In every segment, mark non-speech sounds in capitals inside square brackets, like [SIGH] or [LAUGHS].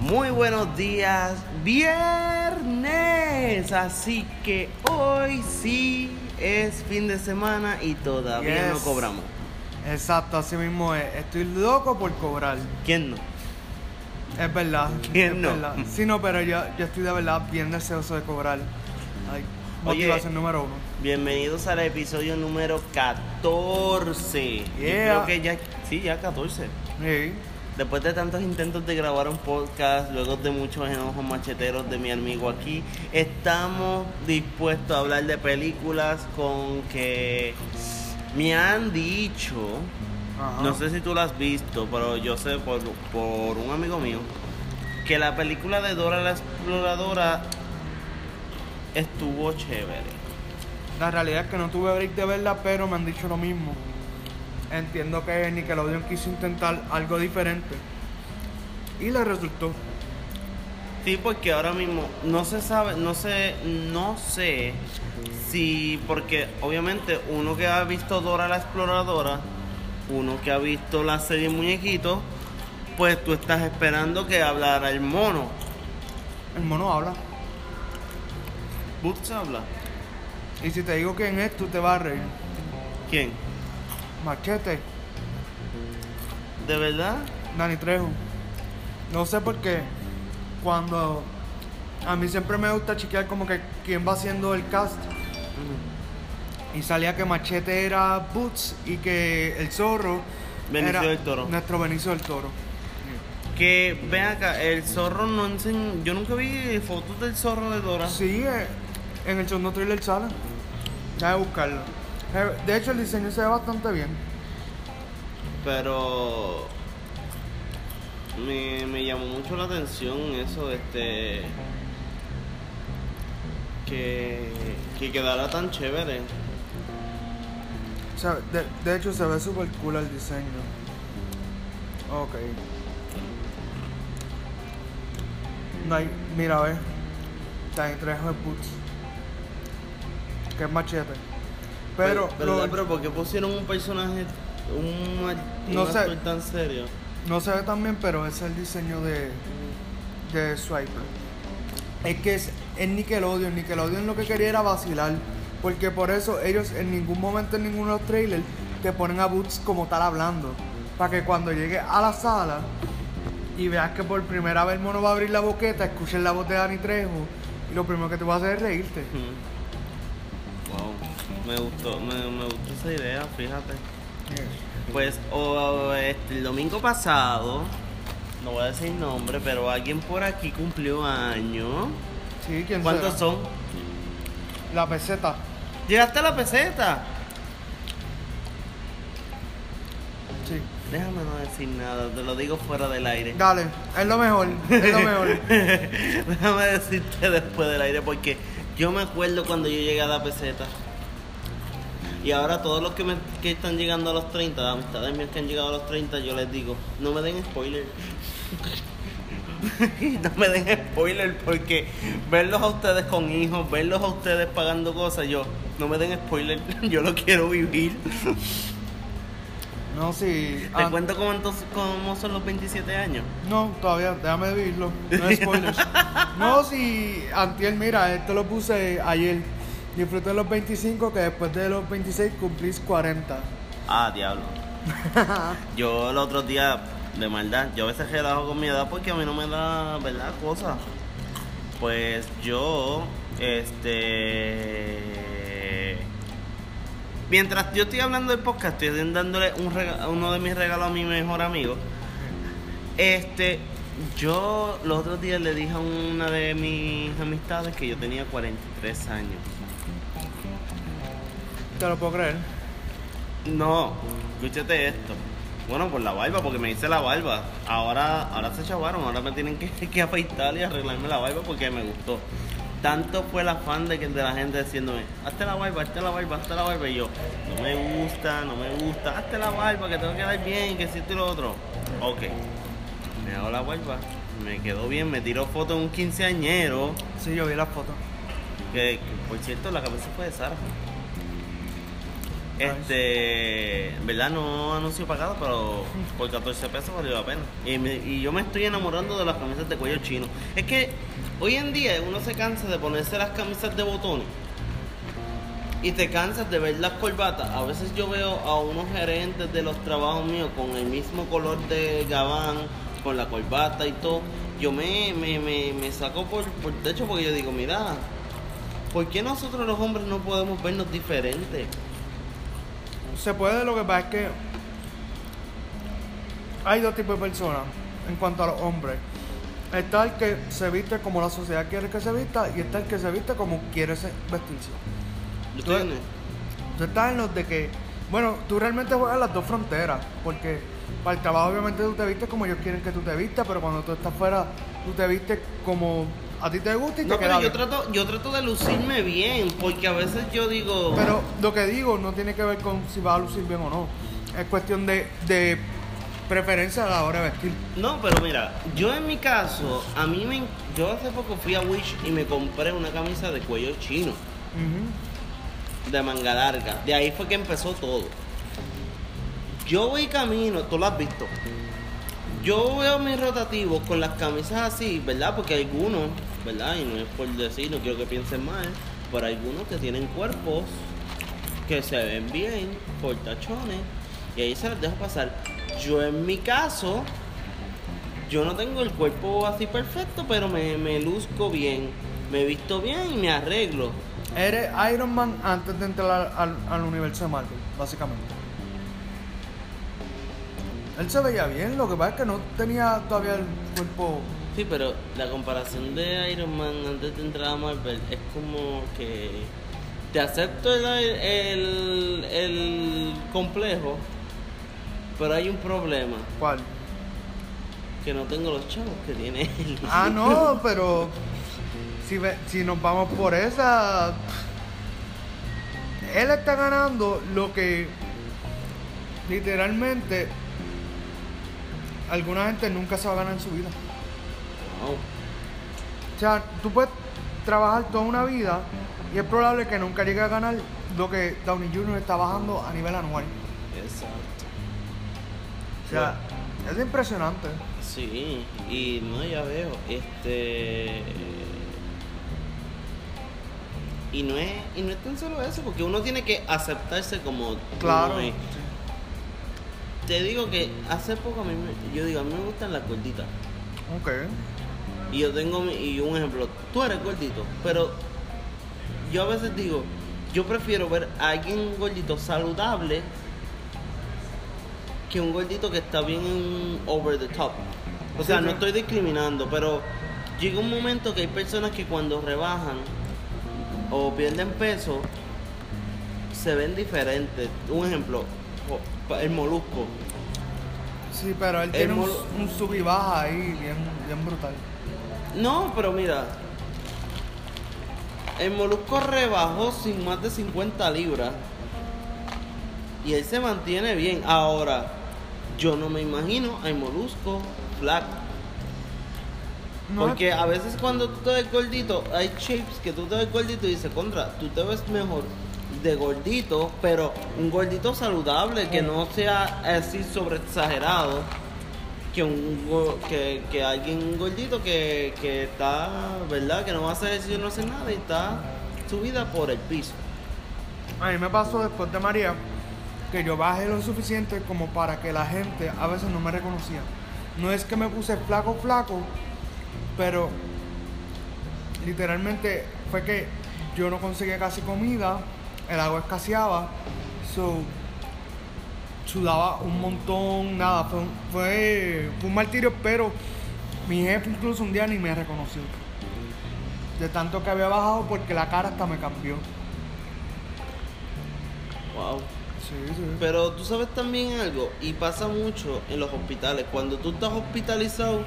Muy buenos días, viernes. Así que hoy sí es fin de semana y todavía no cobramos. Exacto, así mismo es. Estoy loco por cobrar. ¿Quién no? Es verdad. ¿Quién es no? verdad. Sí, no, pero yo, yo estoy de verdad bien deseoso de cobrar. Ay, Oye. motivación número uno. Bienvenidos al episodio número 14. Yo Yeah. creo que ya, sí, ya 14. Sí. Después de tantos intentos de grabar un podcast, luego de muchos enojos macheteros de mi amigo aquí, estamos dispuestos a hablar de películas con que me han dicho, Ajá. no sé si tú lo has visto, pero yo sé por, por un amigo mío, que la película de Dora la Exploradora estuvo chévere. La realidad es que no tuve break de verla, pero me han dicho lo mismo. Entiendo que Nickelodeon quiso intentar algo diferente. Y le resultó. Sí, porque ahora mismo no se sabe, no sé, no sé si, porque obviamente uno que ha visto Dora la Exploradora, uno que ha visto la serie Muñequitos, pues tú estás esperando que hablara el mono. El mono habla. ¿Boots habla? Y si te digo quién es, tú te vas a reír. ¿Quién? Machete. ¿De verdad? Dani Trejo. No sé por qué. Cuando. A mí siempre me gusta chequear como que quién va haciendo el cast. Y salía que Machete era Boots y que el zorro. Benicio era del Toro. Nuestro Benicio del Toro. Que ven acá, el zorro no enseña, yo nunca vi fotos del zorro de Dora. Sí, eh, en el segundo trailer sale. Déjame buscarlo. Eh, De hecho, el diseño se ve bastante bien. Pero me, me llamó mucho la atención eso, este que, que quedara tan chévere. O sea, de, de hecho, se ve súper cool el diseño. Ok. No hay- mira, ve. Dani Trejo es Boots. Que es machete. Pero, pero, lo- pero ¿por qué pusieron un personaje, un, un No sé. tan serio? no se ve tan bien, pero es el diseño de, de Swiper. Es que es, es Nickelodeon. Nickelodeon lo que quería era vacilar. Porque por eso ellos en ningún momento en ninguno de los trailers te ponen a Boots como tal hablando. Para que cuando llegue a la sala y veas que por primera vez el mono va a abrir la boqueta, escuches la voz de Dani Trejo y lo primero que te va a hacer es reírte. Me gustó, me, me gustó esa idea, fíjate. Pues o, este, el domingo pasado, no voy a decir nombre, pero alguien por aquí cumplió año. Sí, ¿quién ¿Cuántos será? son? La peseta. Llegaste a la peseta. Sí. Déjame no decir nada, te lo digo fuera del aire. Dale, es lo mejor, es lo mejor. [LAUGHS] Déjame decirte después del aire porque yo me acuerdo cuando yo llegué a la peseta. Y ahora todos los que, me, que están llegando a los 30, amistades mías que han llegado a los 30, yo les digo, no me den spoiler. [LAUGHS] no me den spoiler porque verlos a ustedes con hijos, verlos a ustedes pagando cosas, yo, no me den spoiler, [LAUGHS] yo lo quiero vivir. No, sí. Te ah, cuento cómo, entonces, cómo son los 27 años. No, todavía, déjame vivirlo. No spoilers. [LAUGHS] no, si Antier, mira, esto lo puse ayer. Disfruté los 25, que después de los 26 cumplís 40. Ah, diablo. [LAUGHS] yo el otro día, de maldad, yo a veces relajo con mi edad porque a mí no me da, ¿verdad? Cosas. Pues yo, este... Mientras yo estoy hablando del podcast, estoy dándole un uno de mis regalos a mi mejor amigo. Este, yo los otros días le dije a una de mis amistades que yo tenía 43 años. Te lo puedo creer. No, escúchate esto. Bueno, por la barba, porque me hice la barba. Ahora, ahora se chavaron, ahora me tienen que, [LAUGHS] que afeitar y arreglarme la barba porque me gustó. Tanto fue el afán de, que, de la gente diciéndome, hazte la barba, hazte la barba, hazte la barba. Y yo, no me gusta, no me gusta, hazte la barba, que tengo que quedar bien, que si esto y lo otro. Ok, me hago la barba, me quedó bien, me tiró foto de un quinceañero. Sí, yo vi las fotos. Que, que, por cierto, la cabeza fue de Sara. Este, verdad no anuncio pagado, pero por 14 pesos valió la pena. Y, me- y yo me estoy enamorando de las camisas de cuello chino. Es que hoy en día uno se cansa de ponerse las camisas de botones. Y te cansas de ver las corbatas. A veces yo veo a unos gerentes de los trabajos míos con el mismo color de gabán, con la corbata y todo. Yo me, me, me, me saco por, por techo porque yo digo, mira, ¿por qué nosotros los hombres no podemos vernos diferentes? Se puede, lo que pasa es que hay dos tipos de personas en cuanto a los hombres. Está el que se viste como la sociedad quiere que se vista y está el que se viste como quiere se- vestirse. Tú- ¿Entiendes? Tú estás en los de que, bueno, tú realmente juegas las dos fronteras, porque para el trabajo obviamente tú te vistes como ellos quieren que tú te vistas, pero cuando tú estás fuera, tú te vistes como a ti te gusta y te No, queda pero yo bien. trato, yo trato de lucirme bien, porque a veces yo digo... Pero lo que digo no tiene que ver con si va a lucir bien o no. Es cuestión de, de preferencia a la hora de vestir. No, pero mira, yo en mi caso, a mí me... Yo hace poco fui a Wish y me compré una camisa de cuello chino, de manga larga. De ahí fue que empezó todo. Yo voy camino, tú lo has visto. Yo veo mis rotativos con las camisas así, ¿verdad? Porque algunos, ¿verdad? Y no es por decir, no quiero que piensen mal, pero hay algunos que tienen cuerpos que se ven bien, tachones y ahí se les deja pasar. Yo en mi caso, yo no tengo el cuerpo así perfecto, pero me, me luzco bien, me visto bien y me arreglo. Eres Iron Man antes de entrar al, al universo de Marvel, básicamente. Él se veía bien, lo que pasa es que no tenía todavía el cuerpo. Sí, pero la comparación de Iron Man antes de entrar a Marvel es como que te acepto el, el, el complejo, pero hay un problema, ¿Cuál? que no tengo los chavos que tiene él. Ah, no, [LAUGHS] pero si, ve- si nos vamos por esa, él está ganando lo que literalmente alguna gente nunca se va a ganar en su vida. Wow. O sea, tú puedes trabajar toda una vida y es probable que nunca llegue a ganar lo que Downey Jr. está bajando a nivel anual. Exacto. O sea, es impresionante. Sí, y no, ya veo, este... Y no es, y no es tan solo eso, porque uno tiene que aceptarse como Claro. es. Te digo que hace poco a mí, me- yo digo, a mí me gustan las gorditas. Ok. Y yo tengo mi- y un ejemplo, tú eres gordito, pero yo a veces digo, yo prefiero ver a alguien gordito saludable que un gordito que está bien over the top. O sea, Sí, no sí. estoy discriminando, pero llega un momento que hay personas que cuando rebajan o pierden peso se ven diferentes. Un ejemplo, el molusco. Sí, pero él El tiene un, sub y baja ahí bien, bien brutal. No, pero mira. El molusco rebajó sin más de 50 libras. Y él se mantiene bien. Ahora, yo no me imagino al molusco flaco. No Porque a veces cuando tú te ves gordito, hay shapes que tú te ves gordito y dices, contra, tú te ves mejor de gordito, pero un gordito saludable, que no sea así sobre exagerado, que un que, que alguien gordito que, que está, ¿verdad? Que no va a hacer ejercicio, no hace nada y está su vida por el piso. A mí me pasó después de María que yo bajé lo suficiente como para que la gente a veces no me reconocía. No es que me puse flaco, flaco, pero literalmente fue que yo no conseguía casi comida, el agua escaseaba, so, sudaba un montón, nada, fue un, fue, fue un martirio, pero mi jefe incluso un día ni me reconoció. De tanto que había bajado porque la cara hasta me cambió. Wow. Sí, sí. Pero tú sabes también algo, y pasa mucho en los hospitales, cuando tú estás hospitalizado,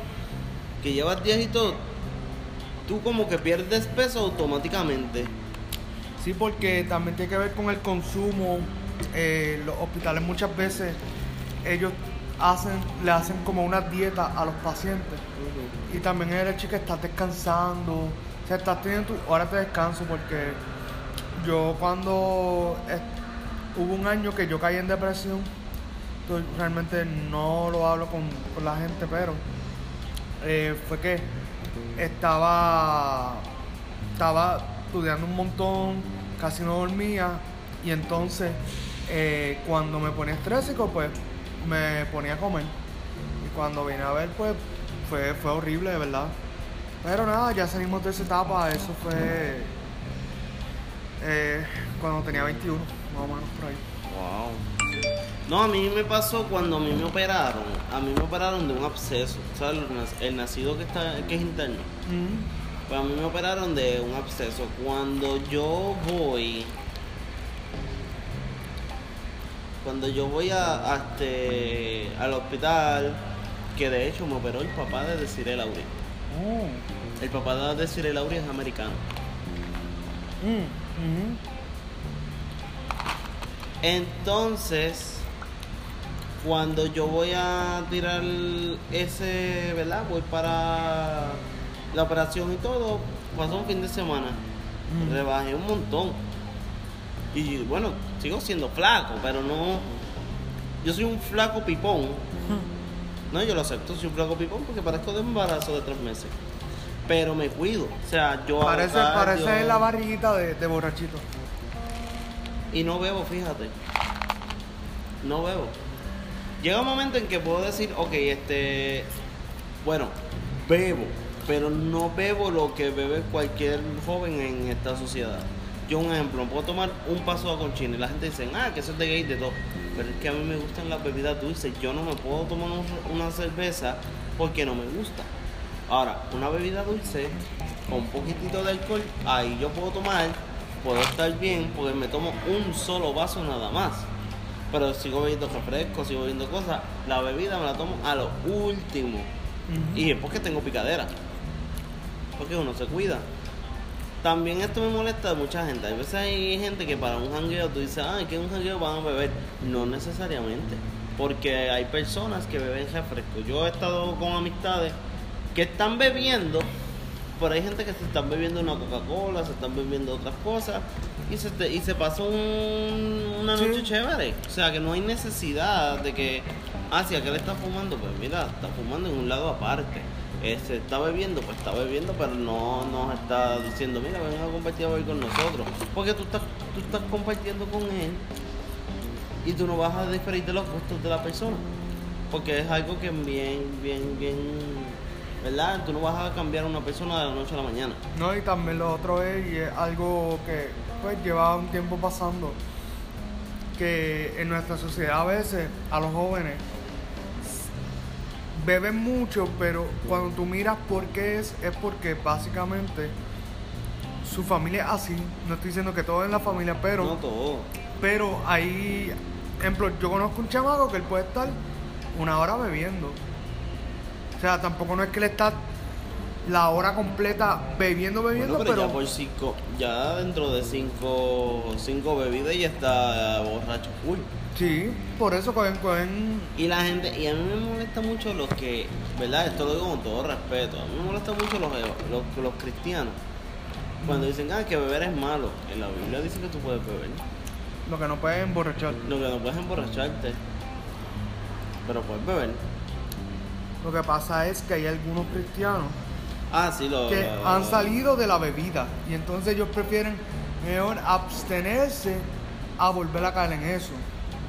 que llevas días y todo, tú como que pierdes peso automáticamente. Sí, porque también tiene que ver con el consumo. Eh, los hospitales muchas veces ellos hacen, le hacen como una dieta a los pacientes. Y también el hecho que estás descansando. O sea, estás teniendo tu hora de descanso porque yo cuando hubo un año que yo caí en depresión. Entonces, realmente no lo hablo con, con la gente, pero eh, fue que estaba, estaba estudiando un montón, casi no dormía. Y entonces, eh, cuando me ponía estrésico, pues me ponía a comer. Y cuando vine a ver, pues fue, fue horrible, de verdad. Pero nada, ya salimos de esa etapa. Eso fue eh, cuando tenía 21, más o menos por ahí. Wow. No, a mí me pasó cuando a mí me operaron. A mí me operaron de un absceso. ¿Sabes? El nac- El nacido que, está, que es interno. Mm. Pues a mí me operaron de un absceso. Cuando yo voy. Cuando yo voy a, a este, al hospital, que de hecho me operó el papá de Desiree Lauri. Oh. El papá de Desiree Lauri es americano. Mm, ujú. Entonces, cuando yo voy a tirar ese, ¿verdad? Voy para la operación y todo, pasó un fin de semana. Mm. Rebajé un montón. Y bueno, sigo siendo flaco, pero no. Yo soy un flaco pipón. No, yo lo acepto, soy un flaco pipón porque parezco de embarazo de tres meses. Pero me cuido. O sea, yo. Parece, cardio parece la barriguita de, de borrachito. Y no bebo, fíjate. No bebo. Llega un momento en que puedo decir, ok, este. Bueno, bebo. Pero no bebo lo que bebe cualquier joven en esta sociedad. Yo, un ejemplo, puedo tomar un paso de conchina y la gente dice, ah, que eso es de gay, de todo. Pero es que a mí me gustan las bebidas dulces. Yo no me puedo tomar un- una cerveza porque no me gusta. Ahora, una bebida dulce con un poquitito de alcohol, ahí yo puedo tomar, puedo estar bien porque me tomo un solo vaso nada más. Pero sigo bebiendo refrescos, sigo bebiendo cosas. La bebida me la tomo a lo último. Y es porque tengo picadera. Porque uno se cuida. También esto me molesta a mucha gente. Hay veces hay gente que para un jangueo tú dices, ah, que un jangueo van a beber. No necesariamente. Porque hay personas que beben refresco. Yo he estado con amistades que están bebiendo, pero hay gente que se están bebiendo una Coca-Cola, se están bebiendo otras cosas y se, te- y se pasa un- una Sí. noche chévere. O sea, que no hay necesidad de que, ah, si aquel está fumando, pues mira, está fumando en un lado aparte. Se está bebiendo, pues está bebiendo, pero no nos está diciendo, mira, ven a compartir beber con nosotros. Porque tú estás, tú estás compartiendo con él y tú no vas a diferir de los gustos de la persona. Porque es algo que bien, bien, bien, ¿verdad? Tú no vas a cambiar a una persona de la noche a la mañana. No, y también lo otro es, y es algo que pues lleva un tiempo pasando, que en nuestra sociedad a veces a los jóvenes beben mucho, pero cuando tú miras por qué es, es porque básicamente su familia es así. No estoy diciendo que todo en la familia, pero... no todo. Pero ahí, ejemplo, yo conozco un chamaco que él puede estar una hora bebiendo. O sea, tampoco no es que él está la hora completa bebiendo, bebiendo, Bueno, pero, pero, ya por cinco, ya dentro de cinco, cinco bebidas ya está borracho full. sí, por eso cogen, cogen, Y la gente, y a mí me molesta mucho los que, ¿verdad? Esto lo digo con todo respeto. A mí me molesta mucho los, los, los cristianos. Cuando dicen, ah, que beber es malo. En la Biblia dice que tú puedes beber. lo que no pueden emborrachar. Lo que no puedes emborracharte. Pero puedes beber. Lo que pasa es que hay algunos cristianos Ah, sí, lo. que lo- han salido de la bebida y entonces ellos prefieren mejor abstenerse a volver a caer en eso.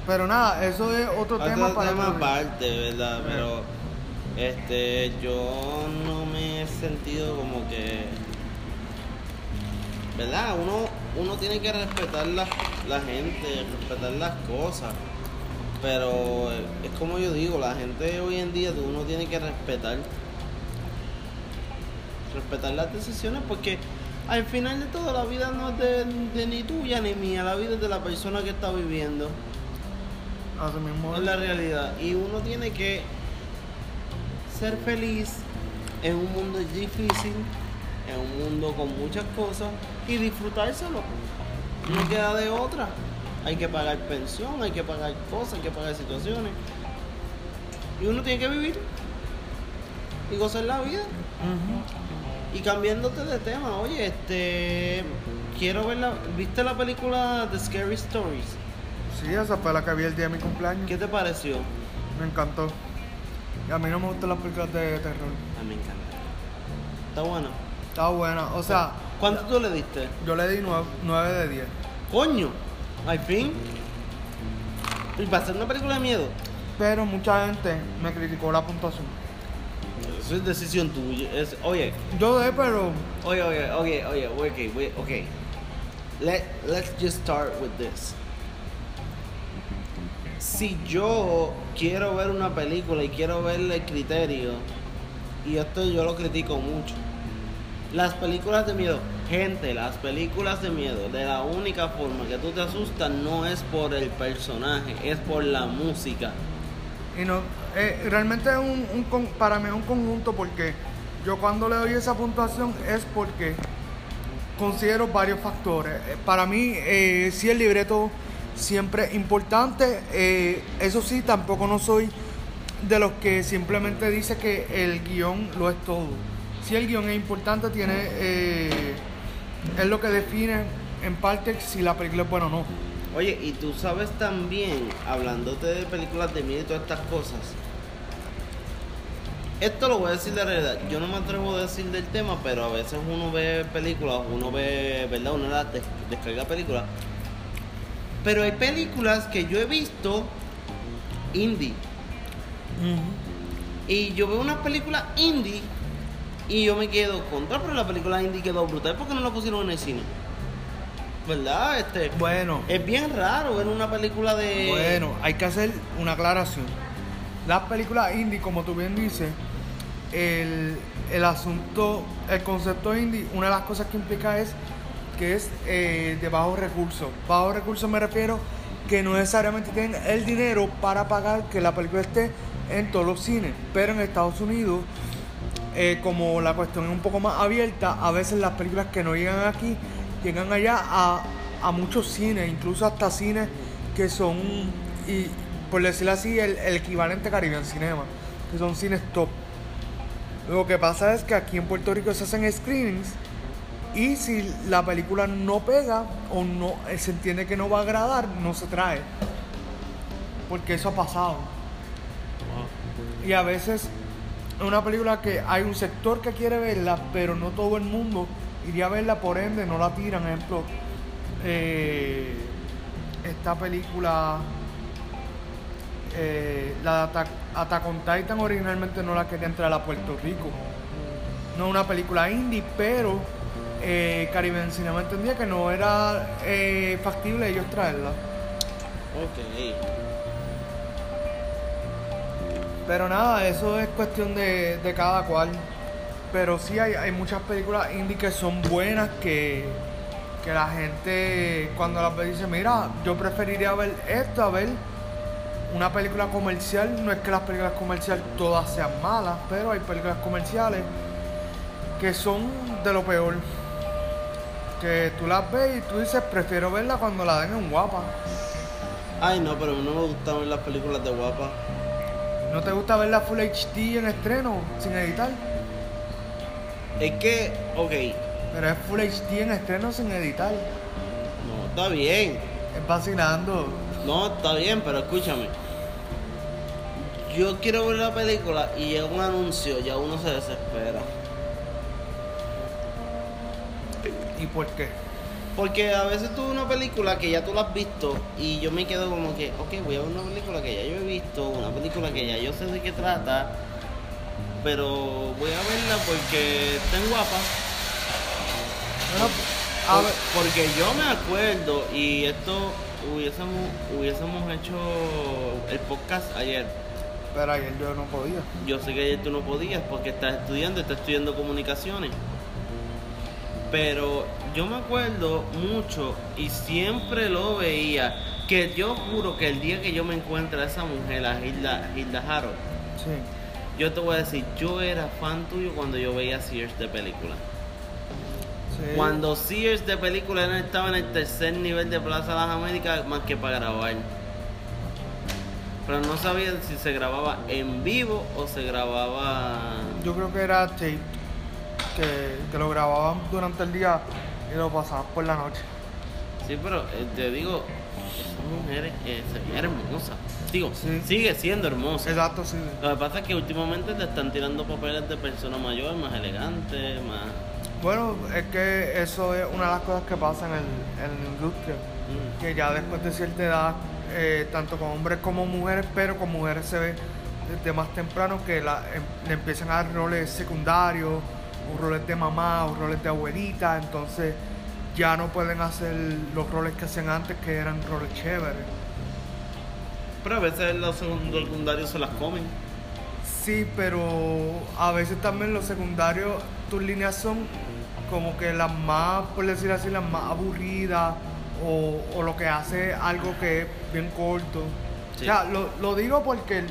Pero nada, eso es otro, Otro tema para tema aparte, ¿verdad? Pero este yo no me he sentido como que ¿verdad? Uno uno tiene que respetar la, la gente, respetar las cosas. Pero eh, es como yo digo, la gente hoy en día tú uno tiene que respetar respetar las decisiones porque al final de todo la vida no es de, de ni tuya ni mía, la vida es de la persona que está viviendo. Así mismo Es la realidad. Y uno tiene que ser feliz en un mundo difícil, en un mundo con muchas cosas y disfrutárselo. No queda de otra. Hay que pagar pensión, hay que pagar cosas, hay que pagar situaciones. Y uno tiene que vivir y gozar la vida. Ujú. Y cambiándote de tema, oye, este quiero ver la ¿viste la película The Scary Stories? Sí, esa fue la que vi el día de mi cumpleaños. ¿Qué te pareció? Me encantó. Y a mí no me gustan las películas de terror. A mí me encanta. Está bueno. Está buena. O sea, ¿Cuánto tú le diste? yo le di 9, de 10. Coño, al fin. Y para hacer una película de miedo. Pero mucha gente me criticó la puntuación. Eso es decisión tuya. Es, oye, Yo de, pero oye, oye, oye, oye, ok, wait, ok. Let, let's just start with this. Si yo quiero ver una película y quiero verle el criterio, y esto yo lo critico mucho. Las películas de miedo, gente, las películas de miedo, de la única forma que tú te asustas no es por el personaje, es por la música. Y no, eh, realmente es un, para mí es un conjunto porque yo cuando le doy esa puntuación es porque considero varios factores. Eh, Para mí, eh, sí el libreto siempre es importante. eh, eso sí, tampoco no soy de los que simplemente dice que el guion lo es todo. Si el guion es importante, tiene es lo que define en parte si la película es buena o no. Oye, y tú sabes también, hablándote de películas de miedo y todas estas cosas, esto lo voy a decir de realidad, yo no me atrevo a decir del tema, pero a veces uno ve películas, uno ve, ¿verdad? Uno las des- descarga películas, pero hay películas que yo he visto indie, y yo veo unas películas indie, y yo me quedo contra, pero la película indie quedó brutal, porque no la pusieron en el cine? ¿Verdad? Este, Bueno. es bien raro ver una película de. Bueno, hay que hacer una aclaración. Las películas indie, como tú bien dices, el, el asunto, el concepto indie, una de las cosas que implica es que es eh, de bajos recursos. Bajos recursos me refiero que no necesariamente tienen el dinero para pagar que la película esté en todos los cines. Pero en Estados Unidos, eh, como la cuestión es un poco más abierta, a veces las películas que no llegan aquí llegan allá a, a muchos cines, incluso hasta cines que son, y por decirlo así, el, el equivalente Caribbean Cinema, que son cines top. Lo que pasa es que aquí en Puerto Rico se hacen screenings y si la película no pega o no eh, se entiende que no va a agradar, no se trae. Porque eso ha pasado. Y a veces es una película que hay un sector que quiere verla, pero no todo el mundo iría a verla, por ende no la tiran. Ejemplo, eh, esta película, eh, la de Attack, on Titan originalmente no la quería entrar a Puerto Rico. No es una película indie, pero eh, Caribbean Cinema entendía que no era eh, factible ellos traerla. Ok. Pero nada, eso es cuestión de, de cada cual. Pero sí hay, hay muchas películas indie que son buenas que, que la gente cuando las ve dice, mira, yo preferiría ver esto a ver una película comercial. No es que las películas comerciales todas sean malas, pero hay películas comerciales que son de lo peor. Que tú las ves y tú dices, prefiero verla cuando la den en guapa. Ay, no, pero a mí no me gustan ver las películas de guapa. ¿No te gusta verla Full HD en estreno, sin editar? Es que, ok, Pero es Full HD en estreno sin editar. no, está bien. Es vacilando. No, está bien, pero escúchame. Yo quiero ver la película y llega un anuncio, ya uno se desespera. ¿Y por qué? Porque a veces tú una película que ya tú la has visto y yo me quedo como que, ok, voy a ver una película que ya yo he visto, una película que ya yo sé de qué trata, pero voy a verla porque está en guapa. A ver, Porque yo me acuerdo y esto hubiésemos, hubiésemos hecho el podcast ayer. pero ayer yo no podía. Yo sé que ayer tú no podías porque estás estudiando, estás estudiando comunicaciones. Pero yo me acuerdo mucho y siempre lo veía. Que yo juro que el día que yo me encuentre a esa mujer, a Hilda, Hilda Harold, Sí. Yo te voy a decir, yo era fan tuyo cuando yo veía Sears de película. sí. Cuando Sears de película no estaba en el tercer nivel de Plaza de las Américas más que para grabar. Pero no sabía si se grababa en vivo o se grababa... Yo creo que era tape. Que, que lo grababan durante el día y lo pasaban por la noche. Sí, pero eh, te digo, Esa mujer eh, se ve hermosa. Digo, Sí. sigue siendo hermosa. Exacto, sí. Lo que pasa es que últimamente te están tirando papeles de persona mayor, más elegante, más. Bueno, es que eso es una de las cosas que pasa en, el, en la industria. Mm. Que ya después de cierta edad, eh, tanto con hombres como mujeres, pero con mujeres se ve desde más temprano que la, em- le empiezan a dar roles secundarios, o roles de mamá, o roles de abuelita, entonces ya no pueden hacer los roles que hacían antes, que eran roles chéveres. Pero a veces los secundarios se las comen. Sí, pero a veces también los secundarios, tus líneas son como que las más, por decir así, las más aburridas o, o lo que hace algo que es bien corto. Sí. O sea, lo, lo digo porque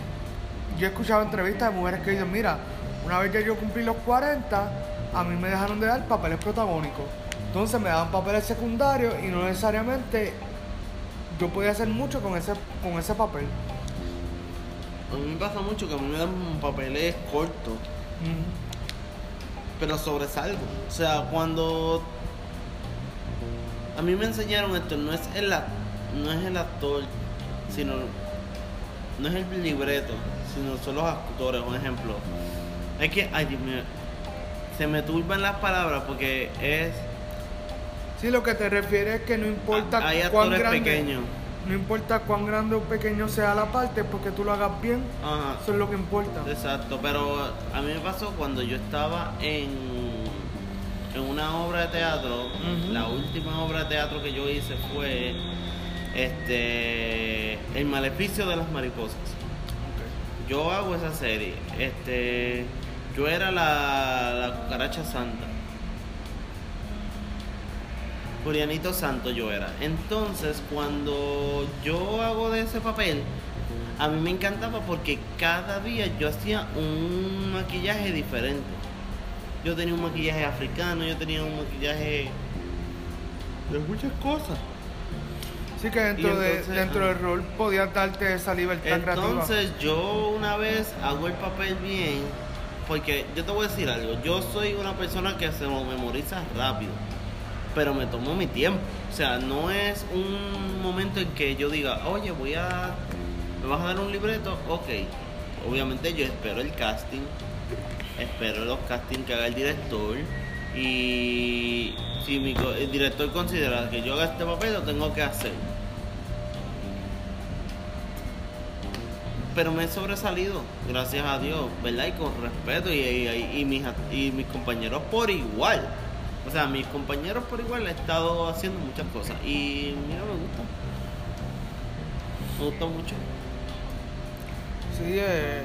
yo he escuchado entrevistas de mujeres que dicen, mira, una vez que yo cumplí los 40, a mí me dejaron de dar papeles protagónicos. Entonces me daban papeles secundarios y no necesariamente yo podía hacer mucho con ese, con ese papel. A mí me pasa mucho que a mí me dan papeles cortos, pero sobresalgo. O sea, cuando. A mí me enseñaron esto, no es el, no es el actor, sino. No es el libreto, sino son los actores. Un ejemplo. Es que, ay mío, se me turban las palabras porque es. Sí, lo que te refiere es que no importa Hay cuán grande, pequeños. no importa cuán grande o pequeño sea la parte, porque tú lo hagas bien, Ajá. eso es lo que importa. Exacto, pero a mí me pasó cuando yo estaba en, en una obra de teatro. La última obra de teatro que yo hice fue este El maleficio de las mariposas. Yo hago esa serie. Este, yo era la, la cucaracha santa. Julianito Santo yo era. Entonces, cuando yo hago de ese papel, a mí me encantaba porque cada día yo hacía un maquillaje diferente. Yo tenía un maquillaje africano, yo tenía un maquillaje de muchas cosas. Sí que dentro, Y de, entonces, dentro ah. del rol podías darte esa libertad creativa. Entonces yo una vez hago el papel bien, porque yo te voy a decir algo, yo soy una persona que se memoriza rápido, pero me tomo mi tiempo. O sea, no es un momento en que yo diga, oye, voy a, me vas a dar un libreto, ok. Obviamente yo espero el casting, espero los castings que haga el director y si mi el director considera que yo haga este papel, lo tengo que hacer. pero me he sobresalido, gracias a Dios, ¿verdad? Y con respeto y, y- y mis, y mis compañeros por igual. O sea, mis compañeros por igual he estado haciendo muchas cosas y mira, me gusta. Me gusta mucho. Sí, eh,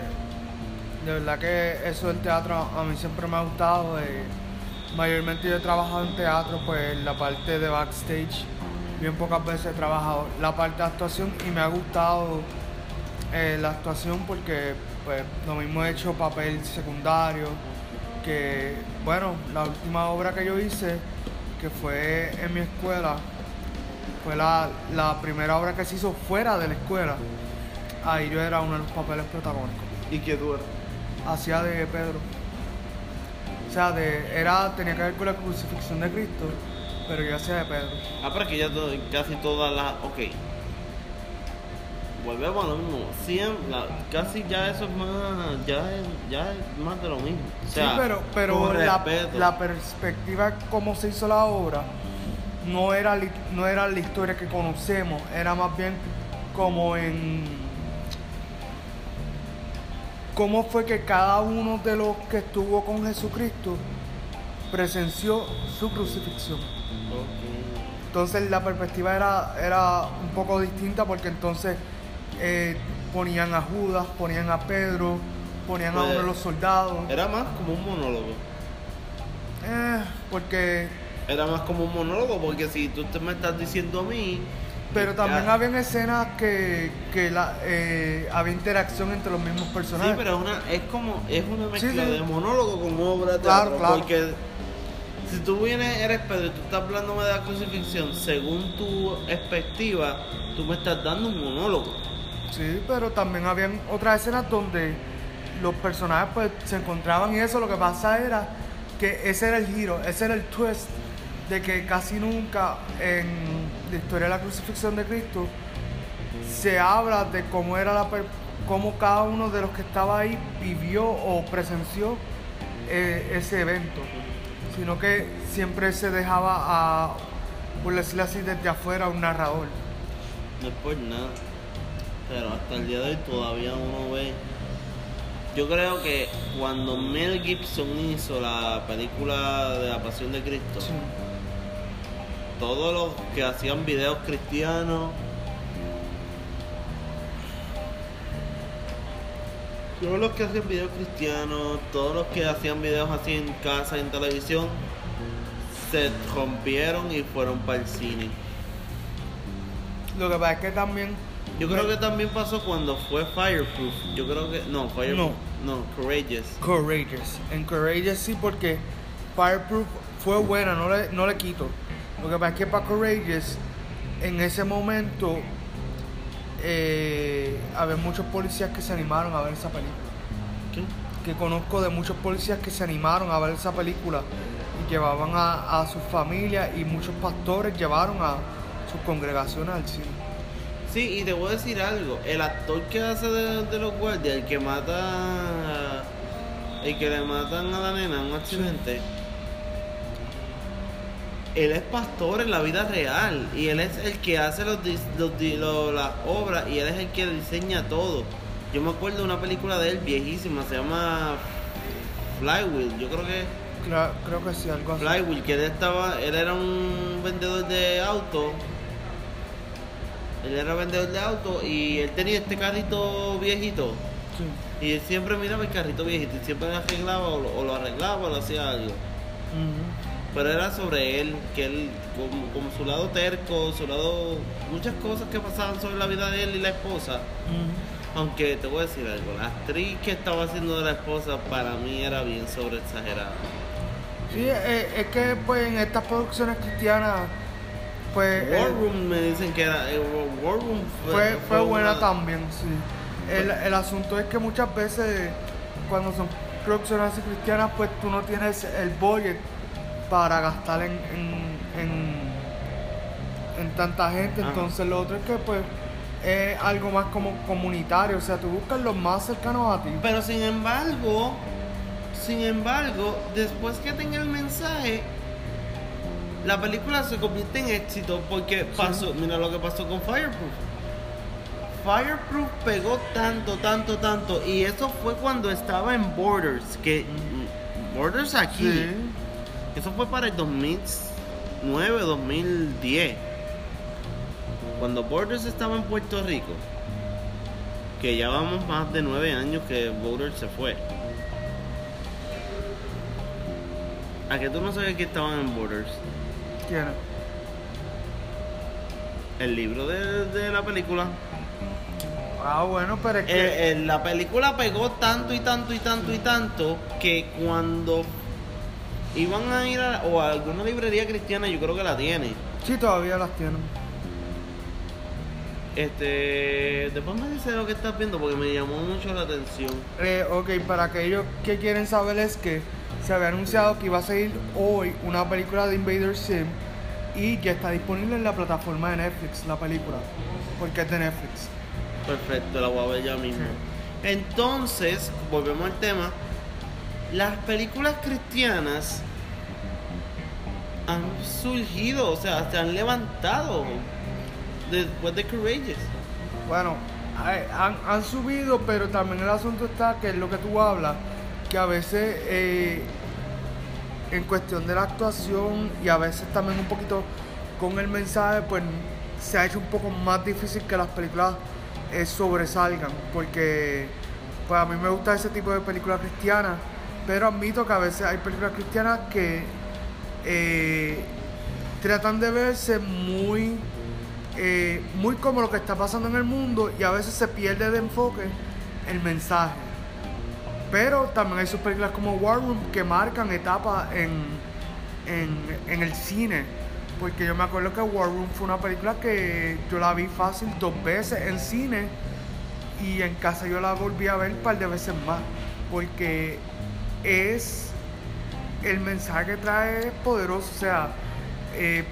de verdad que eso del teatro a mí siempre me ha gustado. eh, mayormente yo he trabajado en teatro, pues la parte de backstage, bien pocas veces he trabajado la parte de actuación y me ha gustado eh, la actuación porque pues lo mismo he hecho papel secundario, que bueno, la última obra que yo hice, que fue en mi escuela, fue la, la primera obra que se hizo fuera de la escuela. Ahí yo era uno de los papeles protagónicos. ¿Y qué tú Hacía de Pedro. O sea, de, era, tenía que ver con la crucifixión de Cristo, pero yo hacía de Pedro. Ah, pero que ya to- casi todas las. Ok. Volvemos a lo mismo. Siempre, la- casi ya eso es más. Ya es, ya es más de lo mismo. O sea, sí, pero, pero la, la perspectiva como se hizo la obra no era, no era la historia que conocemos, era más bien como en cómo fue que cada uno de los que estuvo con Jesucristo presenció su crucifixión. Entonces la perspectiva era, era un poco distinta porque entonces eh, ponían a Judas, ponían a Pedro, ponían a uno de los soldados. Era más como un monólogo. Eh, porque Era más como un monólogo, porque si tú te me estás diciendo a mí. Pero también ya- habían escenas que, que la, eh, había interacción entre los mismos Sí, personajes. pero es una, es como, es una mezcla Sí, sí. de monólogo con obra de Claro, teatro, claro. Porque si tú vienes, eres Pedro y tú estás hablándome de la crucifixión, según tu perspectiva, tú me estás dando un monólogo. Sí, pero también habían otras escenas donde los personajes pues se encontraban y eso lo que pasa era que ese era el giro, ese era el twist de que casi nunca en la historia de la crucifixión de Cristo se habla de cómo era la cómo cada uno de los que estaba ahí vivió o presenció eh, ese evento, sino que siempre se dejaba a, por decirlo así, desde afuera un narrador. No es por nada. Pero hasta el día de hoy todavía uno ve. Yo creo que cuando Mel Gibson hizo la película de la Pasión de Cristo, Sí. todos los que hacían videos cristianos. Todos los que hacían videos cristianos, todos los que hacían videos así en casa, en televisión, se rompieron y fueron para el cine. Lo que pasa es que también Yo creo que también pasó cuando fue Fireproof. Yo creo que. No, Fireproof. No, Courageous. Courageous. En Courageous sí, porque Fireproof fue buena, no le, no le quito. Lo que pasa es que para Courageous, en ese momento, eh, había muchos policías que se animaron a ver esa película. ¿Qué? Que conozco de muchos policías que se animaron a ver esa película y llevaban a, a sus familias y muchos pastores llevaron a sus congregaciones al cine. Sí, y te voy a decir algo. El actor que hace de, de los guardias, el que mata. El que le matan a la nena en un accidente. Él es pastor en la vida real. Y él es el que hace los, los di- lo- las obras. Y él es el que diseña todo. Yo me acuerdo de una película de él viejísima. Se llama Flywheel. Yo creo que. Cla- creo que sí, algo así. Flywheel, que él estaba, él era un vendedor de autos. Él era vendedor de autos y él tenía este carrito viejito. Sí. Y él siempre miraba el carrito viejito y siempre lo arreglaba o lo, o lo arreglaba o lo hacía algo. Ujú. Pero era sobre él, que él, como, como su lado terco, su lado. muchas cosas que pasaban sobre la vida de él y la esposa. Aunque te voy a decir algo, la actriz que estaba haciendo de la esposa para mí era bien sobre exagerada. Sí, eh, es que pues en estas producciones cristianas, pues War Room me dicen que era. eh, War Room fue, fue buena una- también, sí. El, el asunto es que muchas veces cuando son producciones cristianas, pues tú no tienes el budget para gastar en, en, en, en tanta gente. Ajá. Entonces lo otro es que pues es algo más como comunitario, o sea, tú buscas los más cercanos a ti. Pero sin embargo, sin embargo, después que tenga el mensaje, la película se convierte en éxito porque pasó, mira lo que pasó con Fireproof. Fireproof pegó tanto, tanto, tanto y eso fue cuando estaba en Borders, que Borders aquí, Sí. eso fue para el 2009, 2010. Cuando Borders estaba en Puerto Rico, que ya vamos más de nueve años que Borders se fue. ¿A que tú no sabes que estaban en Borders? ¿Quién? El libro de, de la película. Ah, bueno, pero es que... Eh, eh, la película pegó tanto y tanto y tanto y tanto que cuando iban a ir a, o a alguna librería cristiana, yo creo que la tiene. Sí, todavía las tienen. Este, después me dice lo que estás viendo porque me llamó mucho la atención. Eh, ok, para aquellos que quieren saber es que se había anunciado que iba a salir hoy una película de Invader Sim y ya está disponible en la plataforma de Netflix, la película, porque es de Netflix. Perfecto, la voy a ver ya mismo. Entonces, volvemos al tema. Las películas cristianas han surgido, o sea, se han levantado después de Courageous. Bueno, han, han subido, pero también el asunto está que es lo que tú hablas, que a veces eh, en cuestión de la actuación y a veces también un poquito con el mensaje, pues se ha hecho un poco más difícil que las películas eh, sobresalgan, porque pues a mí me gusta ese tipo de películas cristianas, pero admito que a veces hay películas cristianas que eh, tratan de verse muy eh, muy como lo que está pasando en el mundo y a veces se pierde de enfoque el mensaje. Pero también hay sus películas como War Room que marcan etapas en, en, el cine. Porque yo me acuerdo que War Room fue una película que yo la vi fácil dos veces en cine y en casa yo la volví a ver un par de veces más. Porque es el mensaje que trae es poderoso. O sea, eh,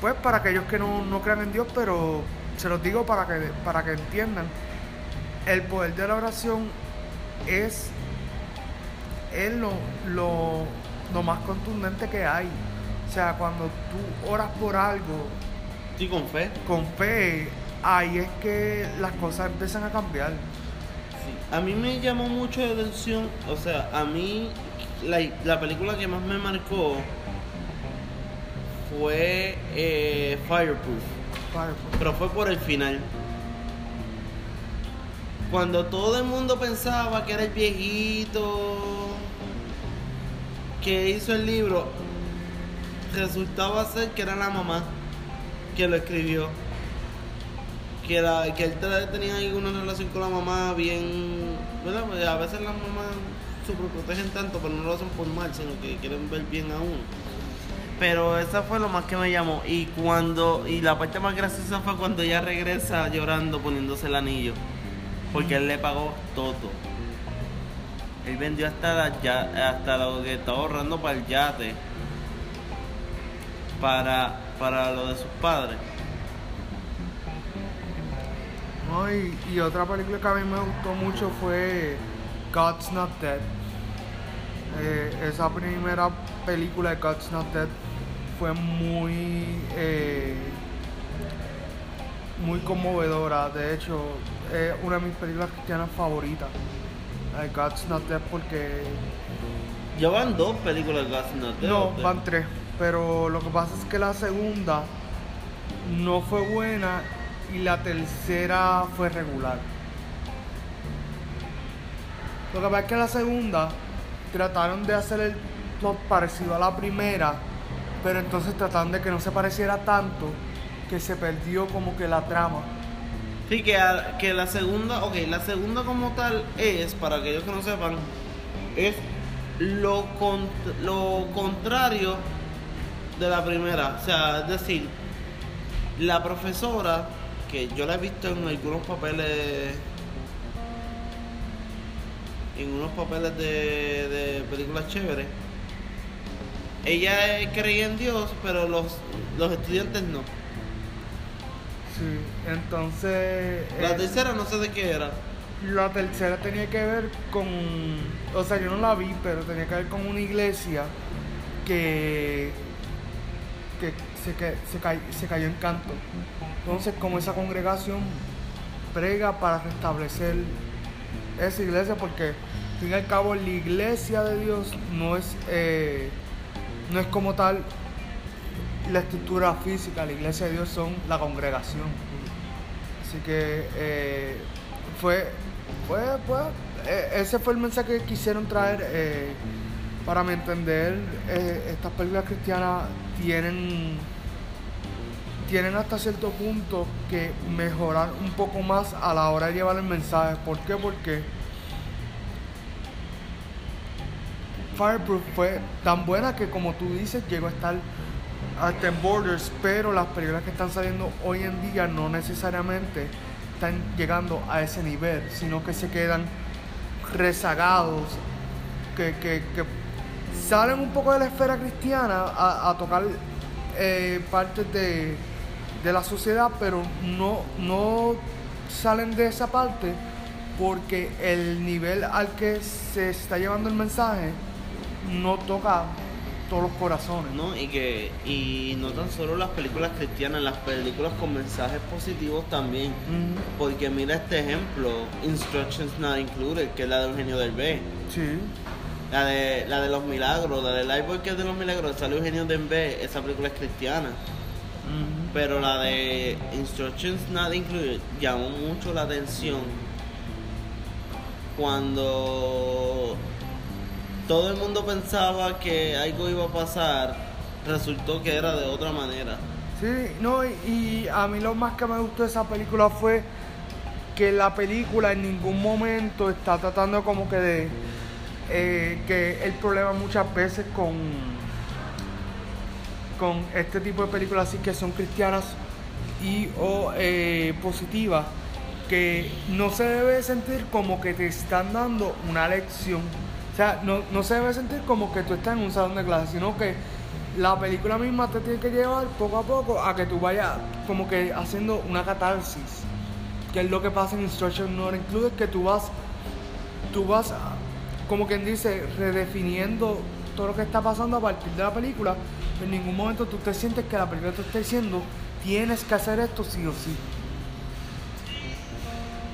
pues para aquellos que no, no crean en Dios, pero se los digo para que, para que entiendan, el poder de la oración es, es lo, lo, lo más contundente que hay. O sea, cuando tú oras por algo Sí, con fe. con fe, ahí es que las cosas empiezan a cambiar. Sí. A mí me llamó mucho la atención, o sea, a mí la, la película que más me marcó fue eh, Fireproof, Fireproof. pero fue por el final. Cuando todo el mundo pensaba que era el viejito que hizo el libro, resultaba ser que era la mamá que lo escribió. Que, la, que él te- tenía ahí una relación con la mamá bien. ¿verdad? A veces las mamás superprotegen tanto, pero no lo hacen por mal, sino que quieren ver bien a uno. Pero esa fue lo más que me llamó. Y cuando. Y la parte más graciosa fue cuando ella regresa llorando poniéndose el anillo. Porque él le pagó todo. Él vendió hasta, la ya- hasta lo que estaba ahorrando para el yate. Para, para lo de sus padres. ¿no? Y, y otra película que a mí me gustó mucho fue God's Not Dead. Eh, esa primera película de God's Not Dead fue muy eh, muy conmovedora. De hecho, es una de mis películas cristianas favoritas. De God's Not Dead porque Ya van dos películas de God's Not Dead, no, van tres. Pero lo que pasa es que la segunda no fue buena y la tercera fue regular. Lo que pasa es que la segunda trataron de hacer el plot parecido a la primera, pero entonces trataron de que no se pareciera tanto que se perdió como que la trama. Sí, que, que la segunda, ok, la segunda como tal es, para aquellos que no sepan, es lo, cont- lo contrario de la primera. O sea, es decir, la profesora, que yo la he visto en algunos papeles, en unos papeles de, de películas chéveres, ella creía en Dios, pero los, los estudiantes no. Sí, entonces... La eh, tercera no sé de qué era. La tercera tenía que ver con, o sea, yo no la vi, pero tenía que ver con una iglesia que, que se, que, se, cay- se cayó en canto. Entonces, como esa congregación prega para restablecer esa iglesia, porque al fin y al cabo la iglesia de Dios no es, eh, no es como tal la estructura física, la iglesia de Dios son la congregación. Así que eh, fue, fue, eh, ese fue el mensaje que quisieron traer. eh, para mi entender, eh, estas películas cristianas tienen, tienen hasta cierto punto que mejorar un poco más a la hora de llevar el mensaje. ¿Por qué? Porque Fireproof fue tan buena que como tú dices llegó a estar hasta en Borders, pero las películas que están saliendo hoy en día no necesariamente están llegando a ese nivel, sino que se quedan rezagados, que, que- salen un poco de la esfera cristiana a, a tocar eh, partes de, de la sociedad, pero no, no salen de esa parte porque el nivel al que se está llevando el mensaje no toca todos los corazones. ¿no? Y que y no tan solo las películas cristianas, las películas con mensajes positivos también. Porque mira este ejemplo, Instructions Not Included, que es la de Eugenio del B. Sí. La de, la de los milagros, la de Lifeboy que es de los milagros, salió Eugenio del B, esa película es cristiana. Pero la de Instructions Not Included llamó mucho la atención cuando todo el mundo pensaba que algo iba a pasar, resultó que era de otra manera. Sí, no, y, a mí lo más que me gustó de esa película fue que la película en ningún momento está tratando como que de eh, que el problema muchas veces con con este tipo de películas así que son cristianas y o eh, positivas que no se debe sentir como que te están dando una lección sea no, no se debe sentir como que tú estás en un salón de clase sino que la película misma te tiene que llevar poco a poco a que tú vayas como que haciendo una catarsis. Que es lo que pasa en Instruction Not Included, que tú vas, tú vas, como quien dice, redefiniendo todo lo que está pasando a partir de la película. En ningún momento tú te sientes que la película te está diciendo, tienes que hacer esto sí o sí.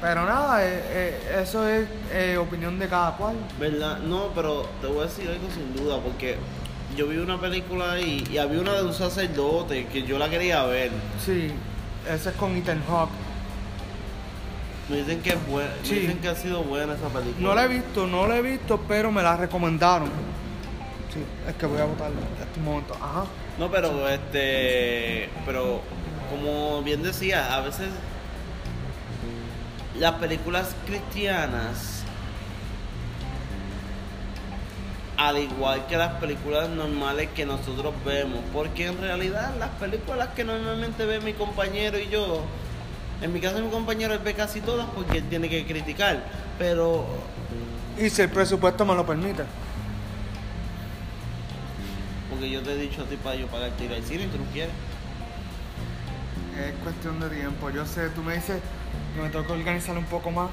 Pero nada, eh, eh, eso es eh, opinión de cada cual. ¿Verdad? No, pero te voy a decir algo sin duda, porque yo vi una película ahí y había una de un sacerdote que yo la quería ver. Sí, ese es con Ethan Hawke. Me dicen que es buena, Sí. me dicen que ha sido buena esa película. No la he visto, no la he visto, pero me la recomendaron. Sí, es que voy a votar en este momento. Ajá. No, pero este, pero como bien decía, a veces las películas cristianas, al igual que las películas normales que nosotros vemos, porque en realidad las películas que normalmente ve mi compañero y yo, en mi caso mi compañero él ve casi todas porque él tiene que criticar, pero Y si el presupuesto me lo permite. porque yo te he dicho a ti para yo pagarte ir al cine y tú no quieres. Es cuestión de tiempo. Yo sé, tú me dices que me tengo que organizar un poco más.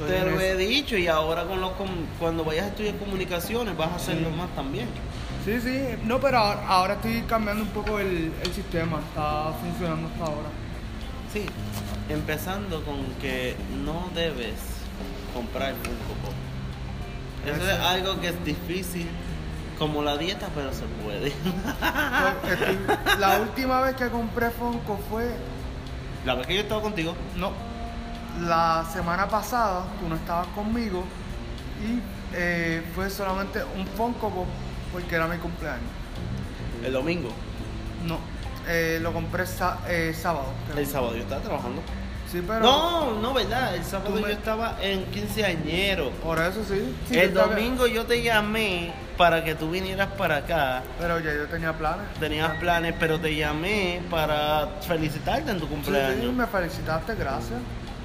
Estoy Te lo he dicho y ahora con los cuando vayas a estudiar comunicaciones vas a hacerlo Sí. más también. Sí, sí. No, pero ahora, ahora estoy cambiando un poco el, el sistema. Está funcionando hasta ahora. Sí, empezando con que no debes comprar Funko Pop. Eso es algo que es difícil, como la dieta, pero se puede. [LAUGHS] La última vez que compré Funko fue La vez que yo estaba contigo, No. La semana pasada tú no estabas conmigo y eh, fue solamente un Funko Pop porque era mi cumpleaños. el domingo, No. Eh, lo compré eh, sábado. creo. el sábado yo estaba trabajando. Sí, pero. No, no, verdad, el sábado me- yo estaba en quinceañero. Por eso sí. Sí, el yo estaba- domingo yo te llamé para que tú vinieras para acá. Pero ya yo tenía planes. Tenías planes, pero te llamé para felicitarte en tu Sí, sí, cumpleaños. me felicitaste, gracias.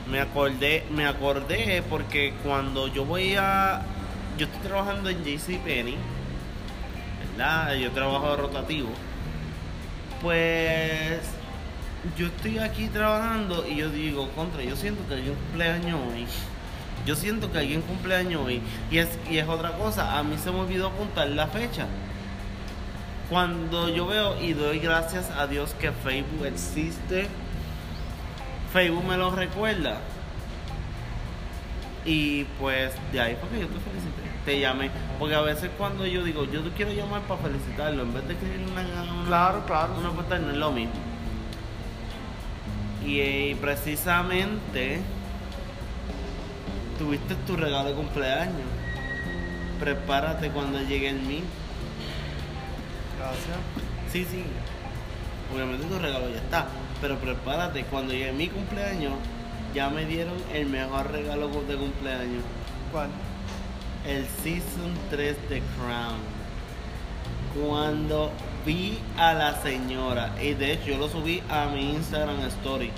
Me acordé, me acordé porque cuando yo voy a. Yo estoy trabajando en JCPenney, ¿verdad? Yo trabajo rotativo. Pues. Yo estoy aquí trabajando y yo digo, contra, yo siento que alguien cumpleaños hoy. Yo siento que alguien cumpleaños hoy. Y es, y es otra cosa, a mí se me olvidó apuntar la fecha. Cuando yo veo y doy gracias a Dios que Facebook existe, Facebook me lo recuerda. Y pues de ahí porque yo te felicité. Te llamé. Porque a veces cuando yo digo, yo te quiero llamar para felicitarlo, en vez de escribir una, una, Claro, claro. una postal, no es lo mismo. Y, eh, precisamente tuviste tu regalo de cumpleaños. Prepárate cuando llegue el mío. Gracias. Sí, sí. Obviamente tu regalo ya está. Pero prepárate, cuando llegue mi cumpleaños, ya me dieron el mejor regalo de cumpleaños. ¿Cuál? El Season 3 de Crown. Cuando vi a la señora, y de hecho yo lo subí a mi Instagram Story.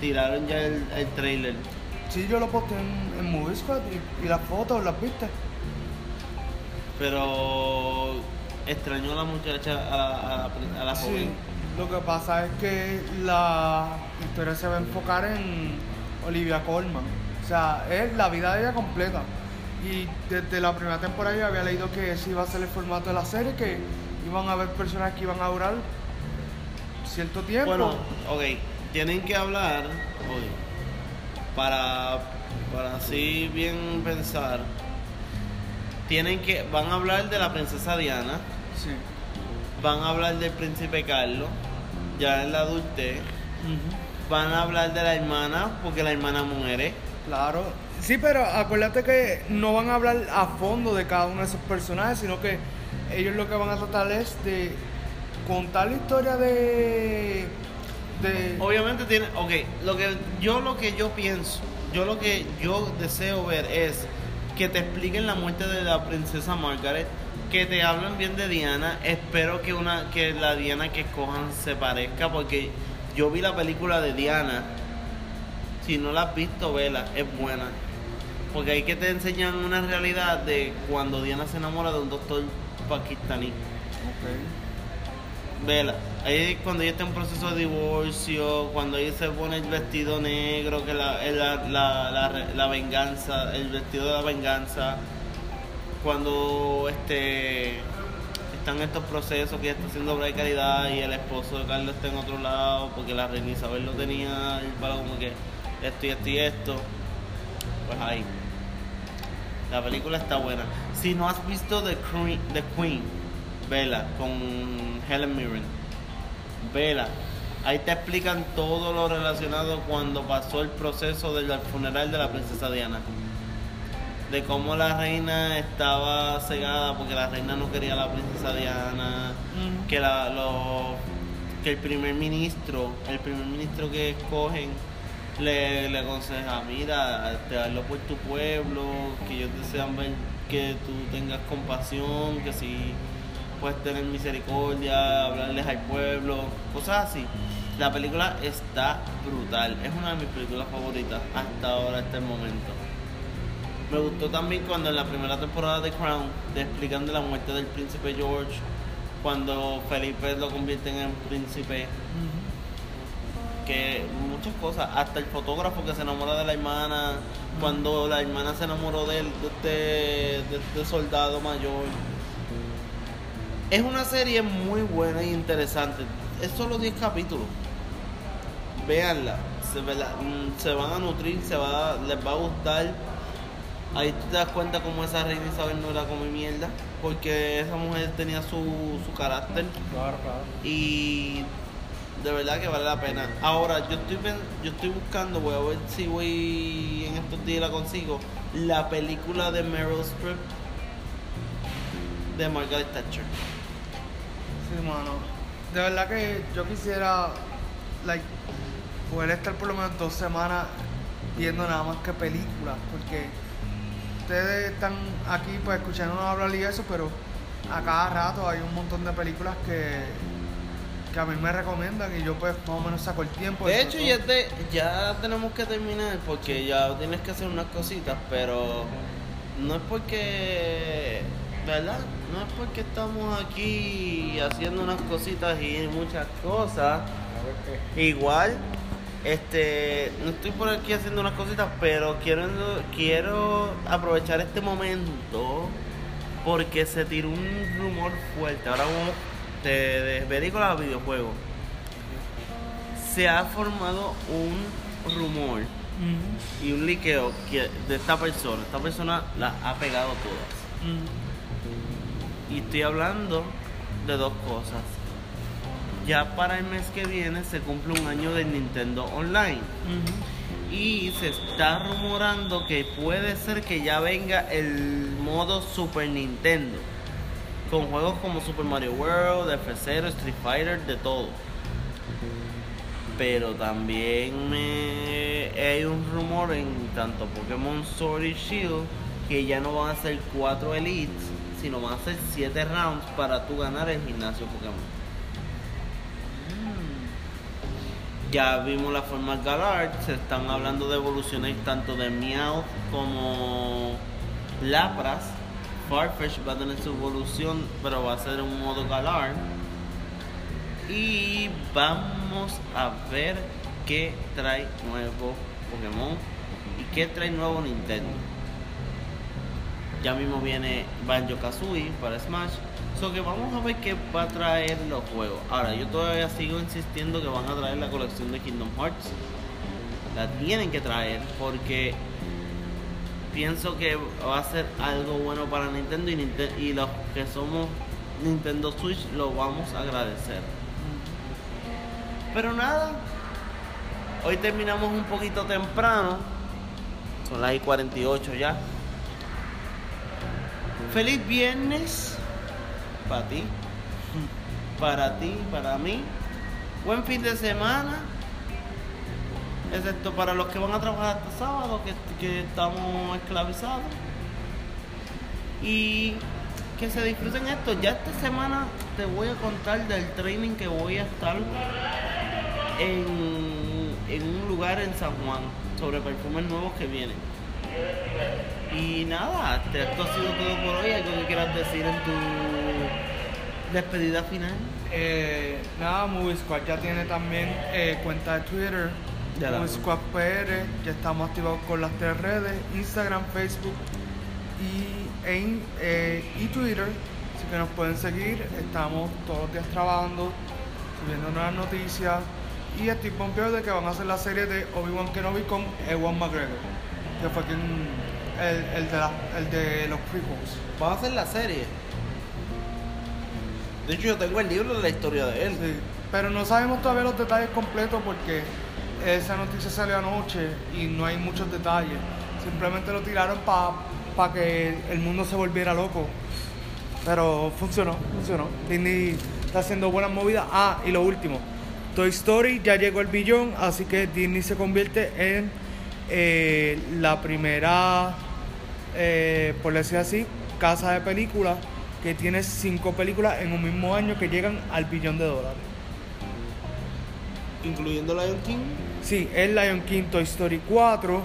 Tiraron ya el, el trailer. Sí, yo lo posté en, en Movie Squad y, y las fotos, ¿las viste? Pero extrañó a la muchacha, a la, a la, a la Sí, joven. Lo que pasa es que la historia se va a enfocar en Olivia Colman. O sea, es la vida de ella completa. Y desde la primera temporada yo había leído que ese iba a ser el formato de la serie, que iban a haber personas que iban a durar cierto tiempo. Bueno, ok, tienen que hablar hoy para, para así bien pensar. Tienen que, van a hablar de la princesa Diana, sí. van a hablar del príncipe Carlos, ya en la adultez, Ujú. van a hablar de la hermana, porque la hermana muere. Claro. Sí, pero acuérdate que no van a hablar a fondo de cada uno de esos personajes, sino que ellos lo que van a tratar es de contar la historia de. de. Obviamente tiene, ok, lo que yo lo que yo pienso, yo lo que yo deseo ver es que te expliquen la muerte de la princesa Margaret, que te hablen bien de Diana, espero que una que la Diana que escojan se parezca porque yo vi la película de Diana. Si no la has visto, vela, es buena. Porque ahí que te enseñan una realidad de cuando Diana se enamora de un doctor pakistaní. Vela, ahí cuando ella está en proceso de divorcio, cuando ella se pone el vestido negro, que la, la, la, la, la venganza, el vestido de la venganza, cuando este están estos procesos que ella está haciendo obra de caridad y el esposo de Carlos está en otro lado, porque la reina Isabel lo tenía el palo como que esto y esto y esto, pues ahí. La película está buena. Si no has visto The Queen, The Queen vela con Helen Mirren, vela. Ahí te explican todo lo relacionado cuando pasó el proceso del funeral de la princesa Diana. De cómo la reina estaba cegada porque la reina no quería a la princesa Diana. Que, la, lo- que el primer ministro, el primer ministro que escogen, le, le aconseja, mira, te hazlo por tu pueblo, que ellos desean ver que tú tengas compasión, que si puedes tener misericordia, hablarles al pueblo, cosas así. La película está brutal, es una de mis películas favoritas hasta ahora, hasta el momento. Me gustó también cuando en la primera temporada de Crown te explican de la muerte del príncipe George, cuando Felipe lo convierten en príncipe, que muchas cosas, hasta el fotógrafo que se enamora de la hermana, cuando la hermana se enamoró de, él, de, este, de este soldado mayor. Es una serie muy buena y interesante. Es solo 10 capítulos. Véanla. Se, mm, se van a nutrir, se va, les va a gustar. Ahí tú te das cuenta cómo esa reina Isabel no era como mierda. Porque esa mujer tenía su, su carácter. Claro, claro. Y de verdad que vale la pena. Ahora, yo estoy yo estoy buscando, voy a ver si voy en estos días la consigo, la película de Meryl Streep de Margaret Thatcher. Sí, mano. De verdad que yo quisiera, like, poder estar por lo menos dos semanas viendo nada más que películas, porque ustedes están aquí pues escuchándonos hablar y eso, pero a cada rato hay un montón de películas que, que a mí me recomiendan y yo pues más o menos saco el tiempo. De hecho, ya, te, ya tenemos que terminar porque ya tienes que hacer unas cositas, pero no es porque, ¿verdad? No es porque estamos aquí haciendo unas cositas y muchas cosas. Igual, este, no estoy por aquí haciendo unas cositas, pero quiero, quiero aprovechar este momento porque se tiró un rumor fuerte. Ahora vamos de, de películas a videojuegos. Se ha formado un rumor y un liqueo que, de esta persona. Esta persona las ha pegado todas. Y estoy hablando de dos cosas. Ya para el mes que viene se cumple un año del Nintendo Online. Y se está rumorando que puede ser que ya venga el modo Super Nintendo. Con juegos como Super Mario World, F0, Street Fighter, de todo. Pero también me... hay un rumor en tanto Pokémon Sword y Shield que ya no van a ser 4 Elites, sino van a ser 7 rounds para tú ganar el gimnasio Pokémon. Ya vimos la forma Galard, se están hablando de evoluciones tanto de Meowth como Lapras. Farfetch va a tener su evolución, pero va a ser un modo Galard. Y vamos a ver qué trae nuevo Pokémon y qué trae nuevo Nintendo. Ya mismo viene Banjo Kazooie para Smash. So que vamos a ver qué va a traer los juegos. Ahora, yo todavía sigo insistiendo que van a traer la colección de Kingdom Hearts. La tienen que traer porque pienso que va a ser algo bueno para Nintendo y, y los que somos Nintendo Switch lo vamos a agradecer. Pero nada, hoy terminamos un poquito temprano. Son las y 48 ya. Feliz viernes para ti, para ti, para mí. Buen fin de semana. Excepto para los que van a trabajar hasta sábado, que, que estamos esclavizados. Y que se disfruten esto. Ya esta semana te voy a contar del training que voy a estar en, en un lugar en San Juan sobre perfumes nuevos que vienen. Y nada, esto ha sido todo por hoy. Algo que quieras decir en tu Despedida final. Eh, nada, Movie Squad ya tiene también eh, cuenta de Twitter. Ya Movie. Squad PR. Ya estamos activados con las tres redes: Instagram, Facebook y, eh, y Twitter. Así que nos pueden seguir. Estamos todos los días trabajando, subiendo nuevas noticias. Y estoy pompeado de que van a hacer la serie de Obi-Wan Kenobi con Ewan McGregor, que fue quien, el, el de la- el de los prequels. Van a hacer la serie. De hecho, yo tengo el libro de la historia de él. Sí, pero no sabemos todavía los detalles completos porque esa noticia salió anoche y no hay muchos detalles. Simplemente lo tiraron para que el mundo se volviera loco. Pero funcionó, funcionó. Disney está haciendo buenas movidas. Ah, y lo último. Toy Story ya llegó al billón, así que Disney se convierte en eh, la primera, eh, por decir así, casa de películas que tiene cinco películas en un mismo año que llegan al billón de dólares. Incluyendo Lion King. Sí, es Lion King, Toy Story 4,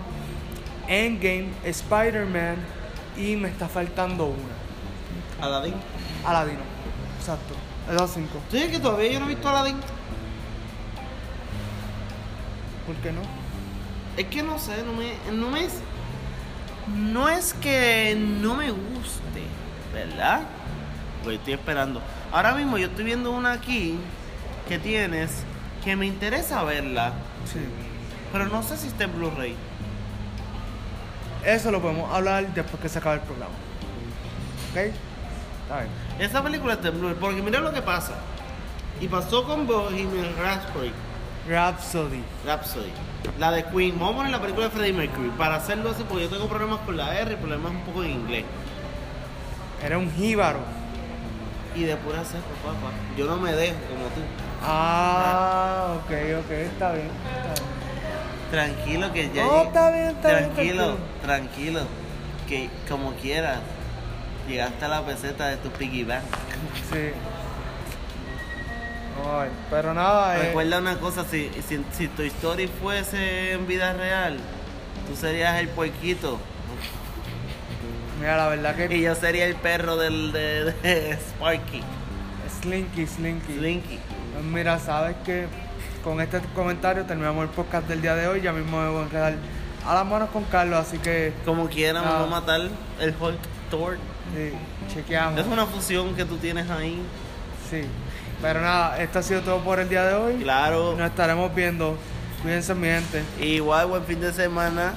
Endgame, Spider-Man y me está faltando una. Aladdin. Aladino. Exacto. Esas cinco. ¿Tú dices que todavía yo no he visto Aladdin? ¿Por qué no? Es que no sé, no me, no me es, no es que no me guste, ¿verdad? Pues estoy esperando. Ahora mismo yo estoy viendo una aquí que tienes que me interesa verla, Sí. pero no sé si está en Blu-ray. Eso lo podemos hablar después que se acabe el programa. ¿Ok? Está bien. Esa película está en Blu-ray, porque mira lo que pasa. Y pasó con Bohemian Rhapsody. Rhapsody. Rhapsody. La de Queen. Vamos a poner la película de Freddie Mercury. Para hacerlo así, porque yo tengo problemas con la R y problemas un poco en inglés. Era un jíbaro. Y de pura cepa, papá. Yo no me dejo como tú. Ah, ok, ok, está bien. Está bien. Tranquilo que ya No, está bien, está bien, Tranquilo, tranquilo. Que como quieras, llegaste a la peseta de tu piggy bank. Sí. Ay, pero nada, eh, Recuerda una cosa, si, si, si tu historia fuese en vida real, tú serías el puerquito mira, la verdad que y yo sería el perro del, de, de Sparky, Slinky, Slinky. Slinky. Pues mira, sabes que con este comentario terminamos el podcast del día de hoy. Ya mismo me voy a quedar a las manos con Carlos, así que Como quiera, Ah. vamos a matar el Hulk Thor. sí, chequeamos. Es una fusión que tú tienes ahí. Sí. Pero nada, esto ha sido todo por el día de hoy. Claro. Nos estaremos viendo. Cuídense, mi gente. Igual, buen fin de semana.